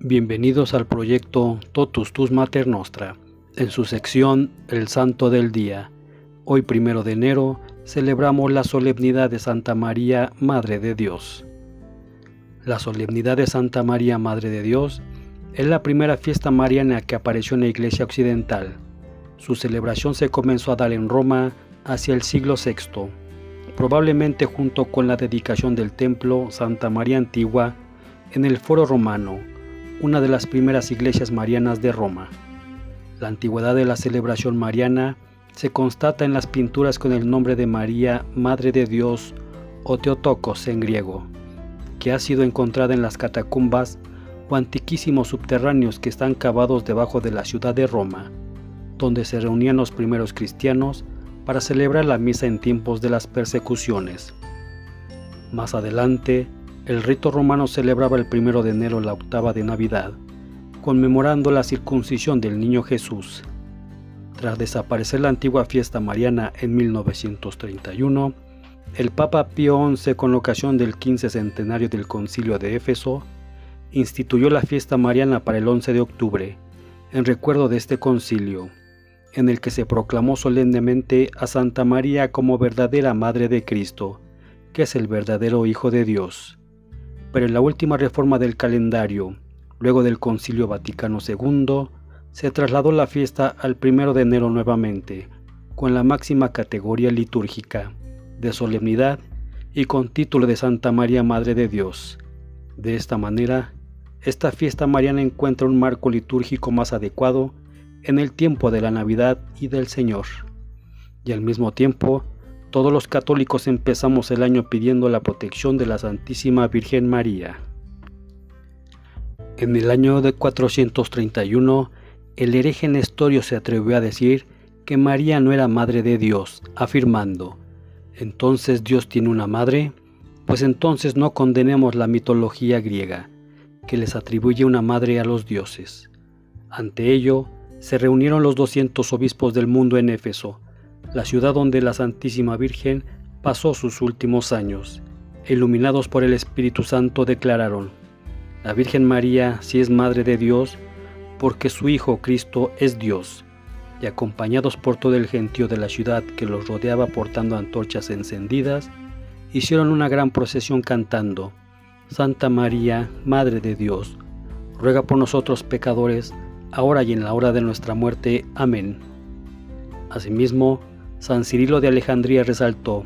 Bienvenidos al proyecto Totus Tus Mater Nostra, en su sección El Santo del Día. Hoy, primero de enero, celebramos la solemnidad de Santa María, Madre de Dios. La solemnidad de Santa María, Madre de Dios, es la primera fiesta mariana que apareció en la Iglesia Occidental. Su celebración se comenzó a dar en Roma hacia el siglo VI, probablemente junto con la dedicación del templo Santa María Antigua en el Foro Romano, una de las primeras iglesias marianas de Roma. La antigüedad de la celebración mariana se constata en las pinturas con el nombre de María, Madre de Dios o Teotokos en griego, que ha sido encontrada en las catacumbas o antiquísimos subterráneos que están cavados debajo de la ciudad de Roma, donde se reunían los primeros cristianos para celebrar la misa en tiempos de las persecuciones. Más adelante, el rito romano celebraba el primero de enero la octava de Navidad, conmemorando la circuncisión del niño Jesús. Tras desaparecer la antigua fiesta mariana en 1931, el Papa Pío XI, con ocasión del 15 centenario del Concilio de Éfeso, instituyó la fiesta mariana para el 11 de octubre, en recuerdo de este concilio, en el que se proclamó solemnemente a Santa María como verdadera Madre de Cristo, que es el verdadero Hijo de Dios pero en la última reforma del calendario, luego del Concilio Vaticano II, se trasladó la fiesta al primero de enero nuevamente, con la máxima categoría litúrgica, de solemnidad y con título de Santa María Madre de Dios. De esta manera, esta fiesta mariana encuentra un marco litúrgico más adecuado en el tiempo de la Navidad y del Señor, y al mismo tiempo todos los católicos empezamos el año pidiendo la protección de la Santísima Virgen María. En el año de 431, el hereje Nestorio se atrevió a decir que María no era madre de Dios, afirmando, ¿entonces Dios tiene una madre? Pues entonces no condenemos la mitología griega, que les atribuye una madre a los dioses. Ante ello, se reunieron los 200 obispos del mundo en Éfeso, la ciudad donde la Santísima Virgen pasó sus últimos años. Iluminados por el Espíritu Santo declararon, la Virgen María sí es Madre de Dios, porque su Hijo Cristo es Dios, y acompañados por todo el gentío de la ciudad que los rodeaba portando antorchas encendidas, hicieron una gran procesión cantando, Santa María, Madre de Dios, ruega por nosotros pecadores, ahora y en la hora de nuestra muerte. Amén. Asimismo, San Cirilo de Alejandría resaltó,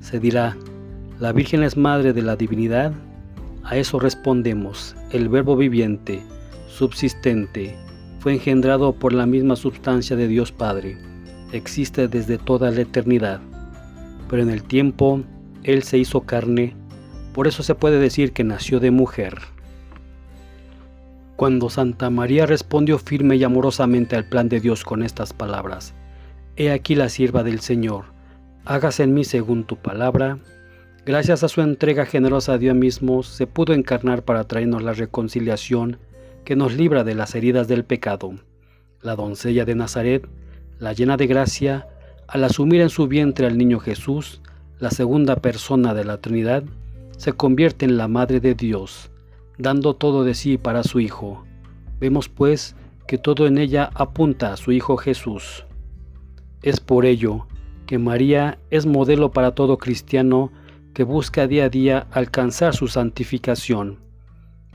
se dirá, la Virgen es Madre de la Divinidad. A eso respondemos, el Verbo viviente, subsistente, fue engendrado por la misma sustancia de Dios Padre, existe desde toda la eternidad. Pero en el tiempo, Él se hizo carne, por eso se puede decir que nació de mujer. Cuando Santa María respondió firme y amorosamente al plan de Dios con estas palabras, He aquí la sierva del Señor, hágase en mí según tu palabra. Gracias a su entrega generosa a Dios mismo, se pudo encarnar para traernos la reconciliación que nos libra de las heridas del pecado. La doncella de Nazaret, la llena de gracia, al asumir en su vientre al niño Jesús, la segunda persona de la Trinidad, se convierte en la Madre de Dios, dando todo de sí para su Hijo. Vemos pues que todo en ella apunta a su Hijo Jesús. Es por ello que María es modelo para todo cristiano que busca día a día alcanzar su santificación.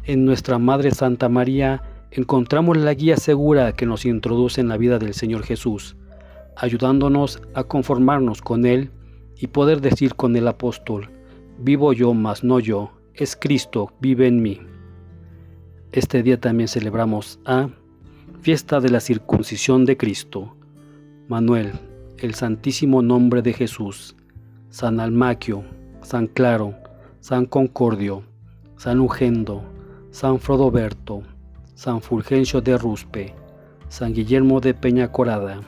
En nuestra Madre Santa María encontramos la guía segura que nos introduce en la vida del Señor Jesús, ayudándonos a conformarnos con Él y poder decir con el apóstol, vivo yo, mas no yo, es Cristo, vive en mí. Este día también celebramos a fiesta de la circuncisión de Cristo. Manuel, el santísimo nombre de Jesús, San Almaquio, San Claro, San Concordio, San Ugendo, San Frodoberto, San Fulgencio de Ruspe, San Guillermo de Peña Corada,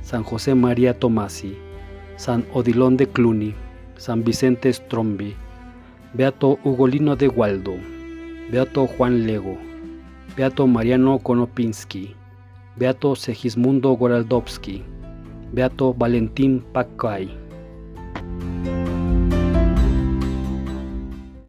San José María Tomasi, San Odilón de Cluny, San Vicente Strombi, Beato Ugolino de Gualdo, Beato Juan Lego, Beato Mariano Konopinski, Beato Segismundo Goraldowski, Beato Valentín Pacay.